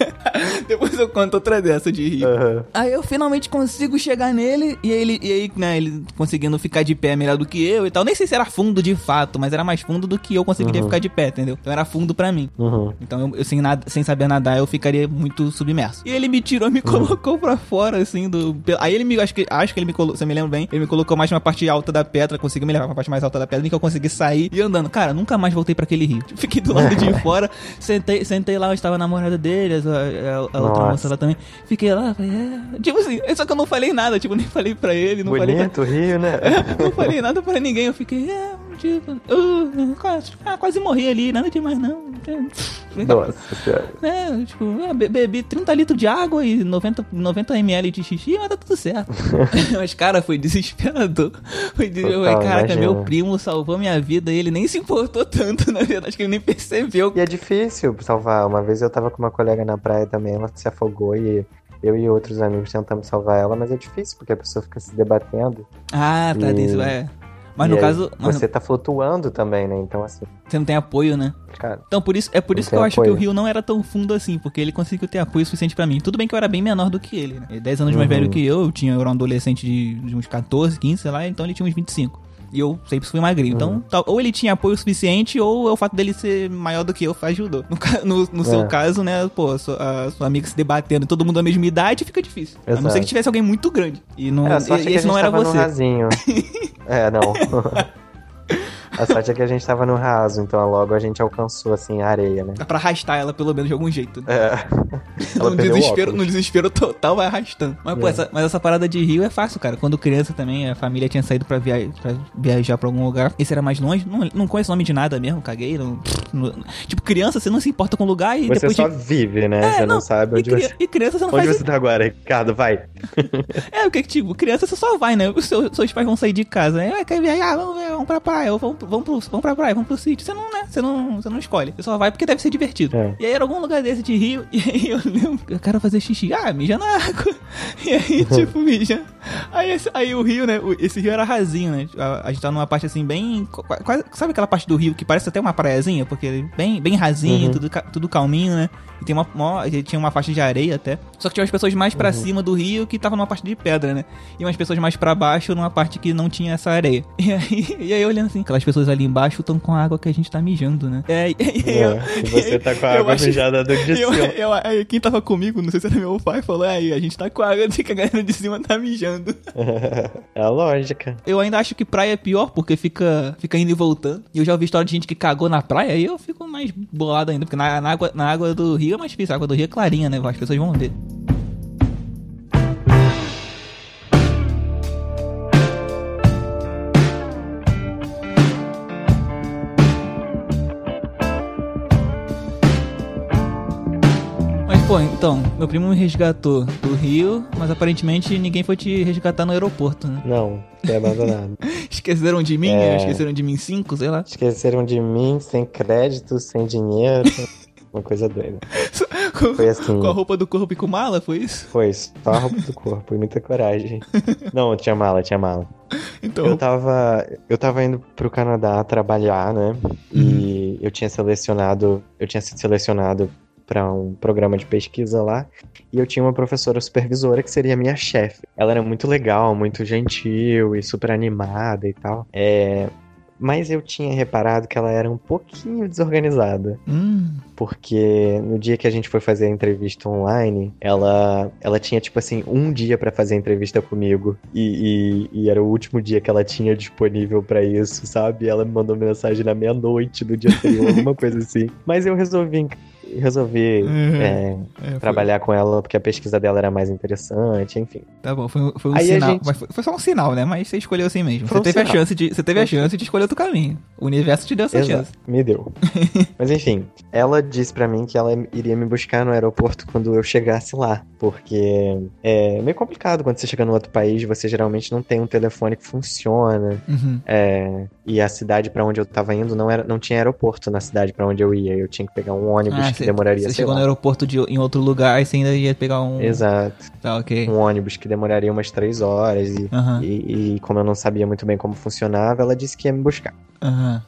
Depois eu conto outra dessa de rir. Uhum. Aí eu finalmente consigo chegar nele e ele, e aí, né, ele conseguindo ficar de pé melhor do que eu e tal. Nem sei se era fundo de fato, mas era mais fundo do que eu conseguiria Uhum. ficar de pé, entendeu? Então era fundo pra mim. Uhum. Então eu, eu sem, nada, sem saber nadar, eu ficaria muito submerso. E ele me tirou, me colocou pra fora, assim, do. Aí ele me. Acho que, acho que ele me colocou. Se eu me lembro bem, ele me colocou mais na parte alta da pedra, conseguiu me levar pra parte mais alta da pedra, em que eu consegui sair e andando. Cara, nunca mais voltei pra aquele rio. Fiquei do lado de fora, sentei, sentei lá, eu estava a namorada dele, a, a- a outra moça lá também. Fiquei lá, falei, é. Tipo assim, só que eu não falei nada, tipo, nem falei pra ele, não falei pra Bonito Rio, né? não falei nada pra ninguém, eu fiquei, é, tipo, uh, quase, ah, quase morri ali, nada demais não. Nossa senhora. É, tipo, é, be- bebi 30 litros de água e 90, 90 ml de xixi, mas tá tudo certo. mas, cara, foi desesperador. Foi des... eu falei, Total, Caraca, imagino. meu primo salvou minha vida e ele nem se importou tanto, na verdade, que ele nem percebeu. E é difícil salvar. Uma vez eu tava com uma colega na praia também, ela se afogou e eu e outros amigos tentamos salvar ela, mas é difícil porque a pessoa fica se debatendo. Ah, tá, E- isso é. Mas E no aí caso, mas Você tá flutuando também, né? Então, assim, você não tem apoio, né? cara. Então, por isso, é por isso que eu acho que o apoio. Rio não era tão fundo assim, porque ele conseguiu ter apoio suficiente pra mim. Tudo bem que eu era bem menor do que ele, né? Ele é 10 anos mais Uhum. velho que eu, eu tinha, eu era um adolescente de, de uns 14, 15, sei lá, então ele tinha uns 25. E eu sempre fui magrinho. Então, Uhum. tal- ou ele tinha apoio suficiente, ou é o fato dele ser maior do que eu ajudou. No, no, no seu É. caso, né, pô, a sua, a sua amiga se debatendo, todo mundo da mesma idade, fica difícil. A não ser Exato. que tivesse alguém muito grande. E, não, É, e, e esse não era você. é, não. a sorte é que a gente tava no raso, então logo a gente alcançou, assim, a areia, né? Dá pra arrastar ela pelo menos de algum jeito. né? É. Ela no desespero, no desespero total vai arrastando. Mas, pô, É. essa, mas essa parada de rio é fácil, cara. Quando criança também, a família tinha saído pra, via pra viajar pra algum lugar. Esse era mais longe. Não, não conheço o nome de nada mesmo, caguei. não- não- tipo, criança, você não se importa com o lugar e Você depois só de. vive, né? É, você não, sabe onde você... e criança você não Onde faz. você tá agora, Ricardo? Vai. É, o que que, tipo, criança você só vai, né? Os seus, seus pais vão sair de casa, né? Ah, quer viajar? Vamos, vamos pra praia, vamos, vamos, pro, vamos pra praia, vamos pro sítio. Você não, né? Você não, você não escolhe. Você só vai porque deve ser divertido. É. E aí era algum lugar desse de rio, e aí eu lembro, eu quero fazer xixi. Ah, mija na água. E aí, tipo, mija. Aí, esse- aí o rio, né? Esse rio era rasinho, né? A, a gente tá numa parte assim, bem. qua- Quase, sabe aquela parte do rio que parece até uma praiazinha? Porque ele bem, bem rasinho, Uhum. tudo, tudo calminho, né? E tem uma, e tinha uma faixa de areia até. Só que tinha umas pessoas mais Uhum. pra cima do rio que estavam numa parte de pedra, né? E umas pessoas mais pra baixo numa parte que não tinha essa areia. E aí, e aí olhando assim, aquelas pessoas ali embaixo estão com a água que a gente tá mijando, né? É, e, e, É, eu- e você tá com a eu água acho- mijada do de eu, cima. eu, aí quem tava comigo, não sei se era meu pai, falou: aí, a gente tá com a água que a galera de cima tá mijando. É a lógica. Eu ainda acho que praia é pior, porque fica, fica indo e voltando. E eu já ouvi história de gente que cagou na praia, aí eu fico mais bolado ainda, porque na, na água, na água do rio é mais difícil. A água do rio é clarinha, né? As pessoas vão ver. Pô, então, meu primo me resgatou do Rio, mas aparentemente ninguém foi te resgatar no aeroporto, né? Não, foi abandonado. Esqueceram de mim? É. Esqueceram de mim cinco, sei lá. Esqueceram de mim, sem crédito, sem dinheiro. Uma coisa doida. Foi assim. Com a roupa do corpo e com mala, foi isso? Foi só a roupa do corpo e muita coragem. Não, tinha mala, tinha mala. Então. Eu tava, eu tava indo pro Canadá trabalhar, né? E eu tinha selecionado, eu tinha sido selecionado para um programa de pesquisa lá, e eu tinha uma professora supervisora que seria minha chefe. Ela era muito legal, muito gentil e super animada e tal. É, mas eu tinha reparado que ela era um pouquinho desorganizada. Hum. Porque no dia que a gente foi fazer a entrevista online, ela, ela tinha, tipo assim, um dia pra fazer a entrevista comigo. E, e- e era o último dia que ela tinha disponível pra isso, sabe? Ela me mandou mensagem na meia-noite do dia anterior, alguma coisa assim. Mas eu resolvi, resolvi Uhum. é, É, foi- trabalhar com ela porque a pesquisa dela era mais interessante, enfim. Tá bom, foi, foi um Aí sinal. gente- Mas foi, foi só um sinal, né? Mas você escolheu assim mesmo. Foi Você um teve, a chance de, você teve a Foi chance de escolher outro caminho. O universo te deu essa Exato, chance. me deu. Mas enfim, ela disse pra mim que ela iria me buscar no aeroporto quando eu chegasse lá, porque é meio complicado quando você chega no outro país, você geralmente não tem um telefone que funciona, Uhum. é, e a cidade pra onde eu tava indo não era, não tinha aeroporto na cidade pra onde eu ia, eu tinha que pegar um ônibus Ah, você- demoraria, Você chegou lá. no aeroporto de, em outro lugar e você ainda ia pegar um. Exato, Tá, ok. um ônibus que demoraria umas três horas e e, e como eu não sabia muito bem como funcionava, ela disse que ia me buscar.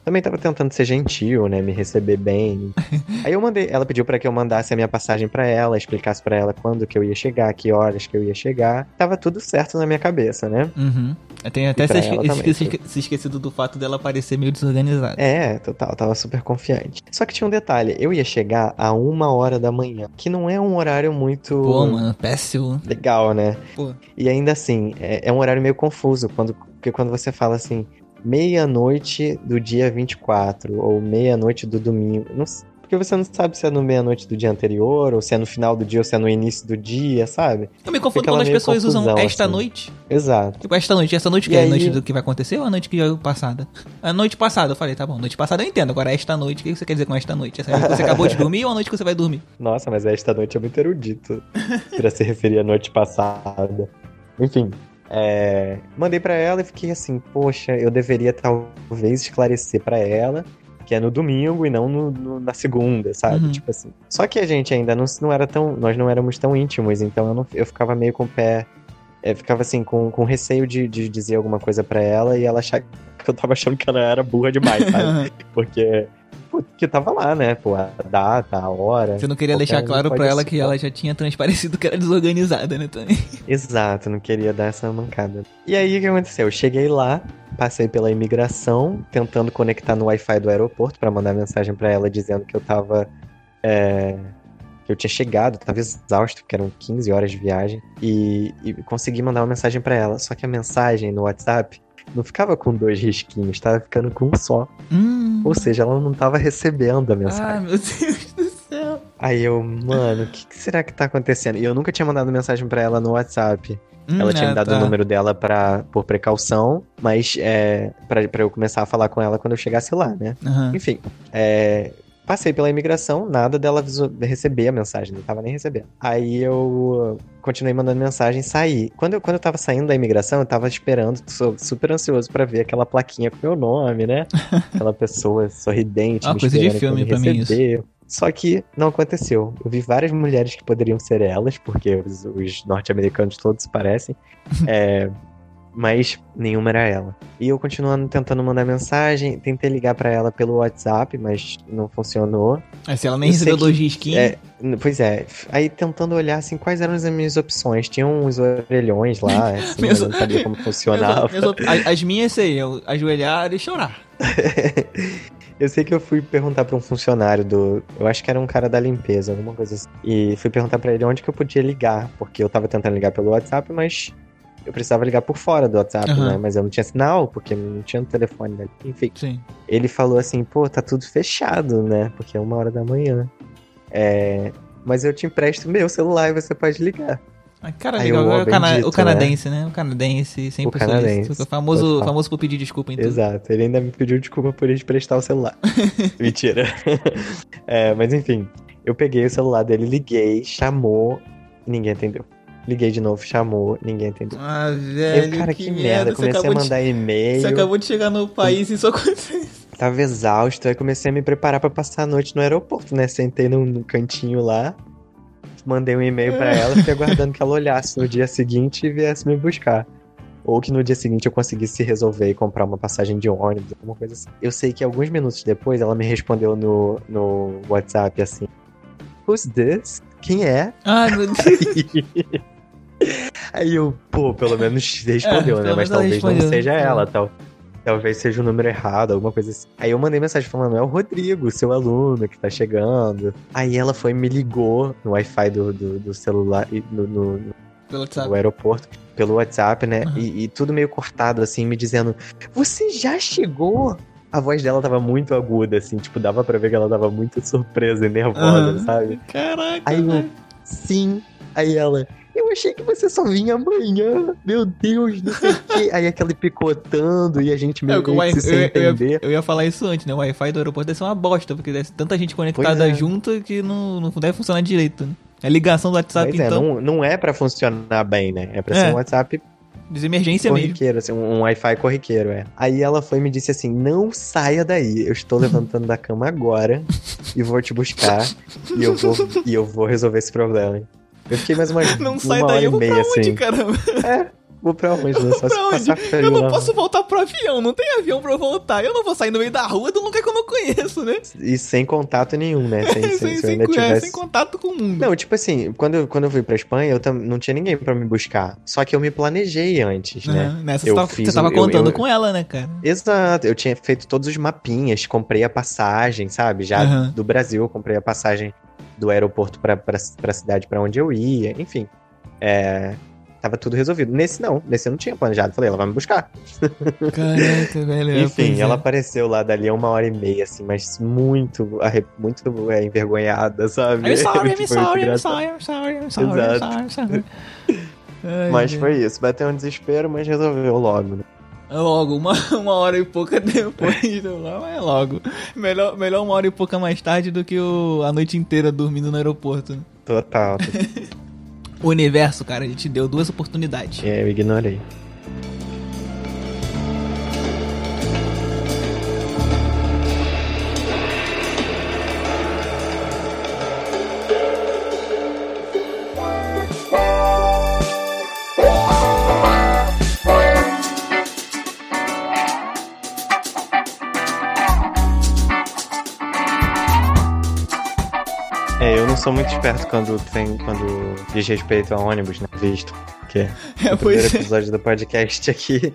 Também tava tentando ser gentil, né? Me receber bem. Aí eu mandei, ela pediu pra que eu mandasse a minha passagem pra ela, explicasse pra ela quando que eu ia chegar, que horas que eu ia chegar. Tava tudo certo na minha cabeça, né? Uhum. Tem até E se, esque- esque- se esquecido do fato dela parecer meio desorganizada. É, total, tava super confiante. Só que tinha um detalhe, eu ia chegar a uma hora da manhã, que não é um horário muito Pô, mano, péssimo. legal, né? Pô. E ainda assim, é, é um horário meio confuso, quando, porque quando você fala assim, meia-noite do dia 24, ou meia-noite do domingo, não porque você não sabe se é no meia-noite do dia anterior, ou se é no final do dia, ou se é no início do dia, sabe? Eu me confundo Fica quando as pessoas usam esta assim. noite. Exato. Tipo, esta noite. Esta noite que E é a aí- noite do que vai acontecer ou a noite que já é passada? A noite passada, eu falei, tá bom. Noite passada eu entendo. Agora, esta noite, o que você quer dizer com esta noite? Essa noite que você acabou de dormir ou a noite que você vai dormir? Nossa, mas esta noite é muito erudito pra se referir à noite passada. Enfim, é, mandei pra ela e fiquei assim, poxa, eu deveria talvez esclarecer pra ela que é no domingo e não no- no- na segunda, sabe? Uhum. Tipo assim. Só que a gente ainda não, não era tão, nós não éramos tão íntimos, então eu, não- eu ficava meio com o pé, eu ficava assim com, com receio de, de dizer alguma coisa pra ela e ela achar que eu tava achando que ela era burra demais, sabe? Porque porque tava lá, né? Pô, a data, a hora. Você não queria deixar claro pra ela que ela já tinha transparecido que era desorganizada, né, também. Exato, não queria dar essa mancada. E aí o que aconteceu? Eu cheguei lá, passei pela imigração, tentando conectar no Wi-Fi do aeroporto pra mandar mensagem pra ela dizendo que eu tava. é, que eu tinha chegado, tava exausto, porque eram 15 horas de viagem, e, e consegui mandar uma mensagem pra ela. Só que a mensagem no WhatsApp não ficava com dois risquinhos, tava ficando com um só. Hum. Ou seja, ela não tava recebendo a mensagem. Ah, meu Deus do céu. Aí eu, mano, o que, que será que tá acontecendo? E eu nunca tinha mandado mensagem pra ela no WhatsApp. Ela Hum, tinha me é, dado tá. o número dela pra, por precaução, mas é, pra, pra eu começar a falar com ela quando eu chegasse lá, né? Aham. Enfim, é, passei pela imigração, nada dela receber a mensagem, não tava nem recebendo. Aí eu continuei mandando mensagem e saí. Quando eu, quando eu tava saindo da imigração, eu tava esperando, sou super ansioso pra ver aquela plaquinha com meu nome, né? Aquela pessoa sorridente, Ah, me coisa de filme me pra mim receber. Só que não aconteceu. Eu vi várias mulheres que poderiam ser elas, porque os, os norte-americanos todos parecem. É, mas nenhuma era ela. E eu continuando tentando mandar mensagem, tentei ligar pra ela pelo WhatsApp, mas não funcionou. Aí se ela nem recebeu dois risquinhos. É, pois é, aí tentando olhar assim quais eram as minhas opções. Tinha uns orelhões lá, assim, mas eu não sabia como funcionava. Minhas op- as, as minhas seriam ajoelhar e chorar. Eu sei que eu fui perguntar pra um funcionário do. Eu acho que era um cara da limpeza, alguma coisa assim. E fui perguntar pra ele onde que eu podia ligar, porque eu tava tentando ligar pelo WhatsApp, mas eu precisava ligar por fora do WhatsApp, Aham. né? Mas eu não tinha sinal, porque não tinha no telefone dele. Enfim, Sim. ele falou assim: pô, tá tudo fechado, né? Porque é uma hora da manhã. É. Mas eu te empresto meu celular e você pode ligar. Ah, Cara, Aí legal. o Agora o, cana- bendito, o canadense, né? O canadense sempre O canadense, famoso, famoso por pedir desculpa em tudo. Exato, ele ainda me pediu desculpa por ele emprestar o celular. Mentira. É, mas enfim. Eu peguei o celular dele, liguei, chamou, ninguém atendeu. Liguei de novo, chamou, ninguém atendeu. Ah, Eu, velho, cara, que, que, merda. merda. Comecei a acabou, de, mandar e-mail. você acabou de chegar no país e isso aconteceu. Tava exausto, aí comecei a me preparar pra passar a noite no aeroporto, né? Sentei no, no cantinho lá, mandei um e-mail pra ela, fiquei aguardando que ela olhasse no dia seguinte e viesse me buscar. Ou que no dia seguinte eu conseguisse resolver e comprar uma passagem de ônibus, alguma coisa assim. Eu sei que alguns minutos depois ela me respondeu no, no WhatsApp assim: Who's this? Quem é? Ai, meu Deus. Aí eu, pô, pelo menos respondeu, É, né? Mas talvez não seja ela, tal. Talvez seja o número errado, alguma coisa assim. Aí eu mandei mensagem falando, é o Rodrigo, seu aluno que tá chegando. Aí ela foi e me ligou no Wi-Fi do, do, do celular, e no, no, no aeroporto, pelo WhatsApp, né? Uhum. E, e tudo meio cortado, assim, me dizendo, você já chegou? A voz dela tava muito aguda, assim, tipo, dava pra ver que ela tava muito surpresa e nervosa, Aham. sabe? Caraca, Aí eu, velho. sim. Aí ela, eu achei que você só vinha amanhã. Meu Deus, não sei o quê. Aí aquele picotando e a gente É, meio o que Wi- se eu, sem ia- eu ia- entender. eu ia falar isso antes, né? O Wi-Fi do aeroporto deve ser uma bosta, porque deve ser tanta gente conectada Pois é. junto que não, não deve funcionar direito. Né? A ligação do WhatsApp, Mas é, então, não, não é pra funcionar bem, né? É pra É. ser um WhatsApp de emergência mesmo. corriqueiro, assim, um um Wi-Fi corriqueiro, é. Aí ela foi e me disse assim: não saia daí. Eu estou levantando da cama agora e vou te buscar e eu vou, e eu vou resolver esse problema. Eu fiquei mais uma, Não uma sai hora daí, e eu vou meia, pra onde, assim. caramba? Vou pra onde, né? Só Pra onde? Eu não lá. posso voltar pro avião, não tem avião pra eu voltar. Eu não vou sair no meio da rua de um lugar que eu não conheço, né? E sem contato nenhum, né? Sem, sem, sem, se eu sem, é, tivesse... sem contato com o mundo. Não, tipo assim, quando, eu- quando eu fui pra Espanha, eu tam- não tinha ninguém pra me buscar. Só que eu me planejei antes, né? Aham, Nessa Eu você tava, você tava um- eu- contando eu- com ela, né, cara? Exato, eu tinha feito todos os mapinhas, comprei a passagem, sabe? Já Aham. do Brasil, eu comprei a passagem do aeroporto pra, pra, pra cidade pra onde eu ia, enfim. É, tava tudo resolvido. Nesse não, nesse eu não tinha planejado. Falei, ela vai me buscar. Caraca, velho. é, Enfim, pois é. ela apareceu lá dali a uma hora e meia, assim, mas muito, muito é, envergonhada, sabe? I'm sorry, Tipo, I'm muito sorry, I'm sorry, I'm sorry, I'm sorry, I'm sorry, I'm sorry. Mas foi isso, bateu um desespero, mas resolveu logo, né? É logo, uma, uma hora e pouca depois, não, é logo. Melhor, melhor uma hora e pouca mais tarde do que o, a noite inteira dormindo no aeroporto. Total. O universo, cara, a gente deu duas oportunidades. é, eu ignorei. Sou muito esperto quando tem quando diz respeito a ônibus, né? Visto que É, no primeiro é. episódio do podcast aqui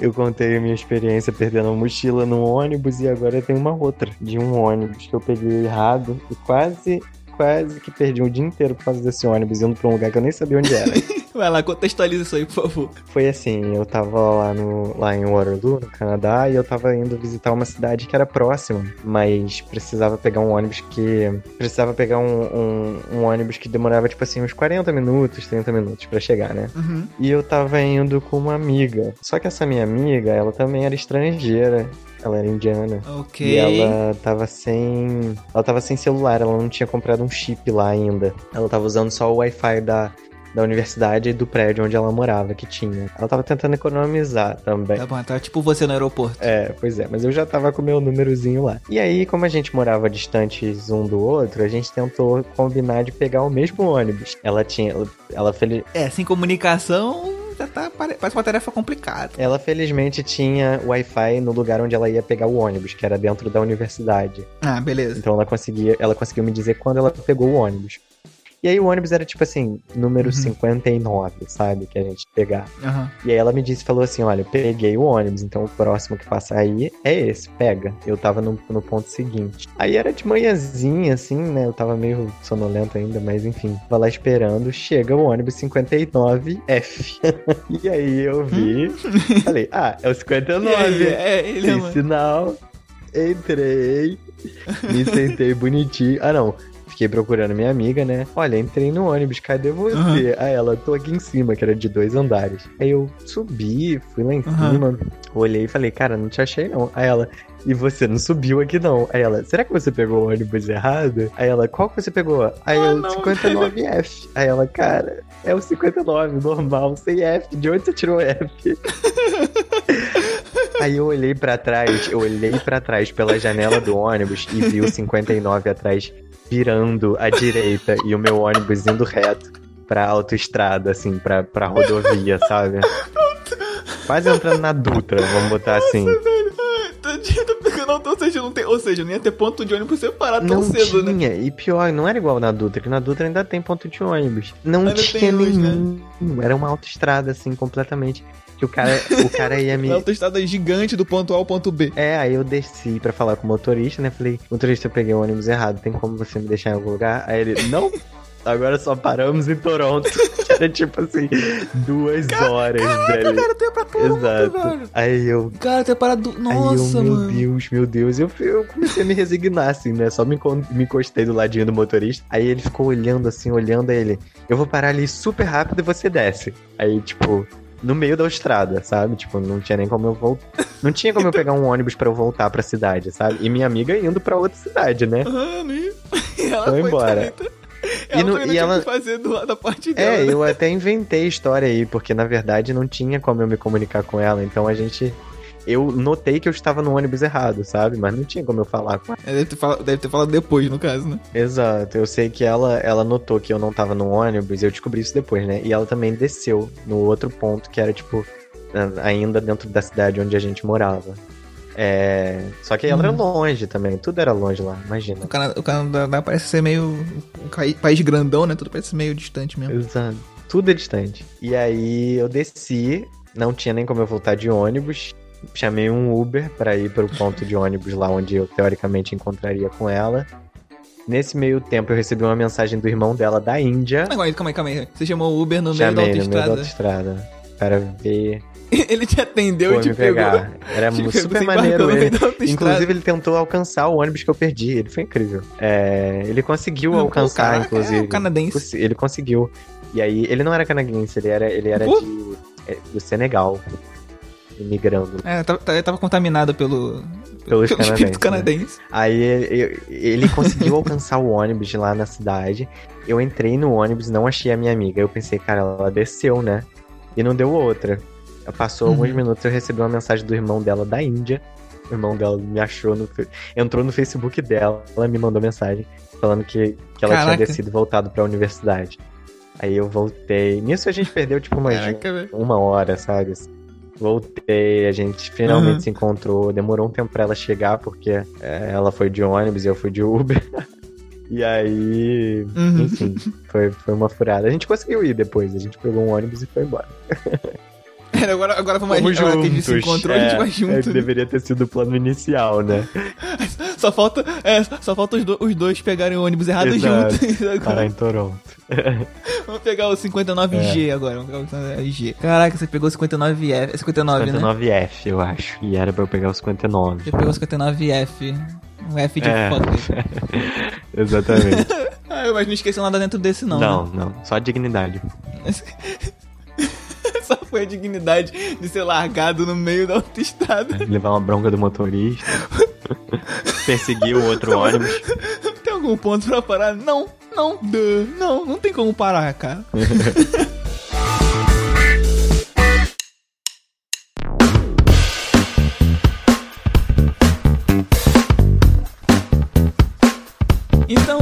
eu contei a minha experiência perdendo a mochila num ônibus e agora tem uma outra de um ônibus que eu peguei errado e quase quase que perdi o dia inteiro por causa desse ônibus indo pra um lugar que eu nem sabia onde era. Vai lá, contextualiza isso aí, por favor. Foi assim, eu tava lá, no, lá em Waterloo, no Canadá, e eu tava indo visitar uma cidade que era próxima, mas precisava pegar um ônibus que. Precisava pegar um, um, um ônibus que demorava, tipo assim, uns 40 minutos, 30 minutos pra chegar, né? Uhum. E eu tava indo com uma amiga. Só que essa minha amiga, ela também era estrangeira. Ela era indiana. Ok. E ela tava sem. Ela tava sem celular, ela não tinha comprado um chip lá ainda. Ela tava usando só o Wi-Fi da, da universidade e do prédio onde ela morava, que tinha. Ela tava tentando economizar também. Tá bom, tá tipo você no aeroporto. É, pois é, mas eu já tava com o meu númerozinho lá. E aí, como a gente morava distantes um do outro, a gente tentou combinar de pegar o mesmo ônibus. Ela tinha. Ela, ela, fel- É, sem comunicação, já tá, pare- parece uma tarefa complicada. ela felizmente tinha Wi-Fi no lugar onde ela ia pegar o ônibus, que era dentro da universidade. Ah, beleza. Então ela conseguia, ela conseguiu me dizer quando ela pegou o ônibus. E aí o ônibus era tipo assim, número Uhum. 59, sabe? Que a gente pegar. Aham. E aí ela me disse, falou assim, olha, peguei o ônibus, então o próximo que passa aí é esse, pega. Eu tava no, no ponto seguinte. Aí era de manhãzinha, assim, né? Eu tava meio sonolento ainda, mas enfim. Tava lá esperando, chega o ônibus 59F. e aí eu vi, falei, ah, é o 59. E aí, é, ele é, sinal, entrei, me sentei bonitinho. Ah, não. Fiquei procurando minha amiga, né? Olha, entrei no ônibus, cadê você? Aham. Aí ela, tô aqui em cima, que era de dois andares. Aí eu subi, fui lá em Aham. cima, olhei e falei, cara, não te achei não. Aí ela, e você não subiu aqui não. Aí ela, será que você pegou o ônibus errado? Aí ela, qual que você pegou? Aí Ah, eu, não. 59F. Aí ela, cara, é o 59, normal, sem F. De onde você tirou F? Aí eu olhei pra trás, eu olhei pra trás pela janela do ônibus e vi o 59 atrás virando à direita e o meu ônibus indo reto pra autoestrada, assim, pra, pra rodovia, sabe? Quase entrando na Dutra, vamos botar assim. Velho, ou seja, não tem, ou seja, não ia ter ponto de ônibus separado tão Não cedo, né? tinha, e pior, não era igual na Dutra, que na Dutra ainda tem ponto de ônibus. Não Ainda tinha luz, né? nenhum, era uma autoestrada, assim, completamente. Que o cara, o cara ia me... A autoestrada gigante do ponto A ao ponto B. É, aí eu desci pra falar com o motorista, né? Falei, motorista, eu peguei o ônibus errado, tem como você me deixar em algum lugar? Aí ele, não, agora só paramos em Toronto. Que era tipo assim, duas horas, velho. Cara, tem pra Toronto, Exato. velho. Aí eu. Cara, tem parado. Nossa, eu, meu mano. Deus, meu Deus. Eu, eu comecei a me resignar, assim, né? Só me, me encostei do ladinho do motorista. Aí ele ficou olhando, assim, olhando aí ele. Eu vou parar ali super rápido e você desce. Aí, tipo, no meio da estrada, sabe? Tipo, não tinha nem como eu voltar. Não tinha como eu pegar um ônibus pra eu voltar pra cidade, sabe? E minha amiga indo pra outra cidade, né? Mano, e e ela Foi foi embora. Ela E no- e ela- fazer do lado da parte dela. É, né? eu até inventei história aí, porque na verdade não tinha como eu me comunicar com ela, então a gente. Eu notei que eu estava no ônibus errado, sabe? Mas não tinha como eu falar com ela. É, deve, ter falado, deve ter falado depois, no caso, né? Exato, eu sei que ela, ela notou que eu não tava no ônibus, eu descobri isso depois, né? E ela também desceu no outro ponto, que era, tipo, ainda dentro da cidade onde a gente morava. É... Só que ela era Uhum. longe também, tudo era longe lá, imagina. O Canadá, o Canadá parece ser meio. Um país grandão, né? Tudo parece meio distante mesmo. Exato. Tudo é distante. E aí eu desci, não tinha nem como eu voltar de ônibus. Chamei um Uber pra ir pro ponto de ônibus lá onde eu teoricamente encontraria com ela. Nesse meio tempo eu recebi uma mensagem do irmão dela da Índia. Calma aí, calma aí, calma aí. Você chamou o Uber no meio da Chamei no meio da autoestrada. autoestrada. Para ver, Ele te atendeu foi e te pegou. pegar. Era Te super maneiro ele. autoestrada. Inclusive, ele tentou alcançar o ônibus que eu perdi. Ele foi incrível. É, ele conseguiu Pô, alcançar, caraca, inclusive. é um canadense. Ele conseguiu. E aí, ele não era canadense, ele era, ele era de, é, do Senegal. Imigrando. É, tava, tava- contaminado pelo. Pelos pelo espírito canadenses, canadense. Aí ele, ele conseguiu alcançar o ônibus lá na cidade. Eu entrei no ônibus não achei a minha amiga. Eu pensei, cara, ela desceu, né? E não deu outra. Passou Uhum. alguns minutos eu recebi uma mensagem do irmão dela da Índia. O irmão dela me achou no. Entrou no Facebook dela, ela me mandou mensagem falando que, que ela Caraca. tinha descido e voltado pra universidade. Aí eu voltei. Nisso a gente perdeu tipo umas Caraca, uma hora, sabe? Voltei, a gente finalmente Uhum. se encontrou. Demorou um tempo pra ela chegar, porque é, ela foi de ônibus e eu fui de Uber. e aí, Uhum. enfim, foi, foi uma furada. A gente conseguiu ir depois, a gente pegou um ônibus e foi embora. É, agora, agora vamos Fomos agora que a gente se juntos. encontrou, a gente É, vai é, junto. né? deveria ter sido o plano inicial, né? Só falta, é, só falta os, do- os dois pegarem o ônibus errado Exato. juntos. Parar em Toronto. Vamos pegar o 59G agora. Vamos pegar o 59G. Caraca, você pegou o 59F. É 59, né? 59F, eu acho. E era pra eu pegar o 59. Você pegou o 59F. Um F de É. Exatamente. Ah, mas não esqueceu nada dentro desse, não. não, né? não, só dignidade. Só foi a dignidade de ser largado no meio da autoestrada. Levar uma bronca do motorista. Perseguir o outro ônibus. Tem algum ponto pra parar? Não, não, não, não tem como parar, cara.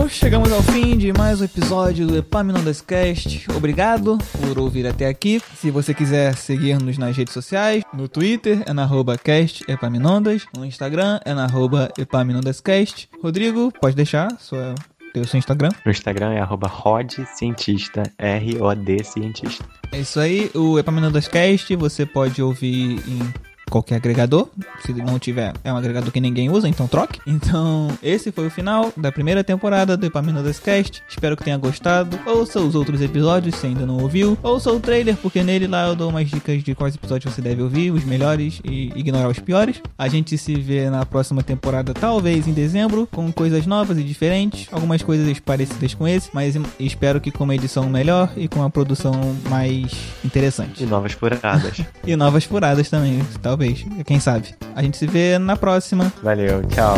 chegamos ao fim de mais um episódio do Epaminondas Cast. Obrigado por ouvir até aqui. Se você quiser seguir-nos nas redes sociais, no Twitter é na arroba cast Epaminondas, no Instagram é na arroba Epaminondascast. Rodrigo, pode deixar sua, teu seu Instagram. No Instagram é arroba rodcientista, R-O-D cientista. É isso aí, o Epaminondas Cast você pode ouvir em qualquer agregador. Se não tiver, é um agregador que ninguém usa, então troque. Então, esse foi o final da primeira temporada do Epaminondas Cast. Espero que tenha gostado. Ouça os outros episódios se ainda não ouviu. Ouça o trailer, porque nele lá eu dou umas dicas de quais episódios você deve ouvir, os melhores e ignorar os piores. A gente se vê na próxima temporada, talvez em dezembro, com coisas novas e diferentes. Algumas coisas parecidas com esse, mas espero que com uma edição melhor e com uma produção mais interessante. E novas furadas. E novas furadas também, talvez talvez. Quem sabe? A gente se vê na próxima. Valeu, tchau.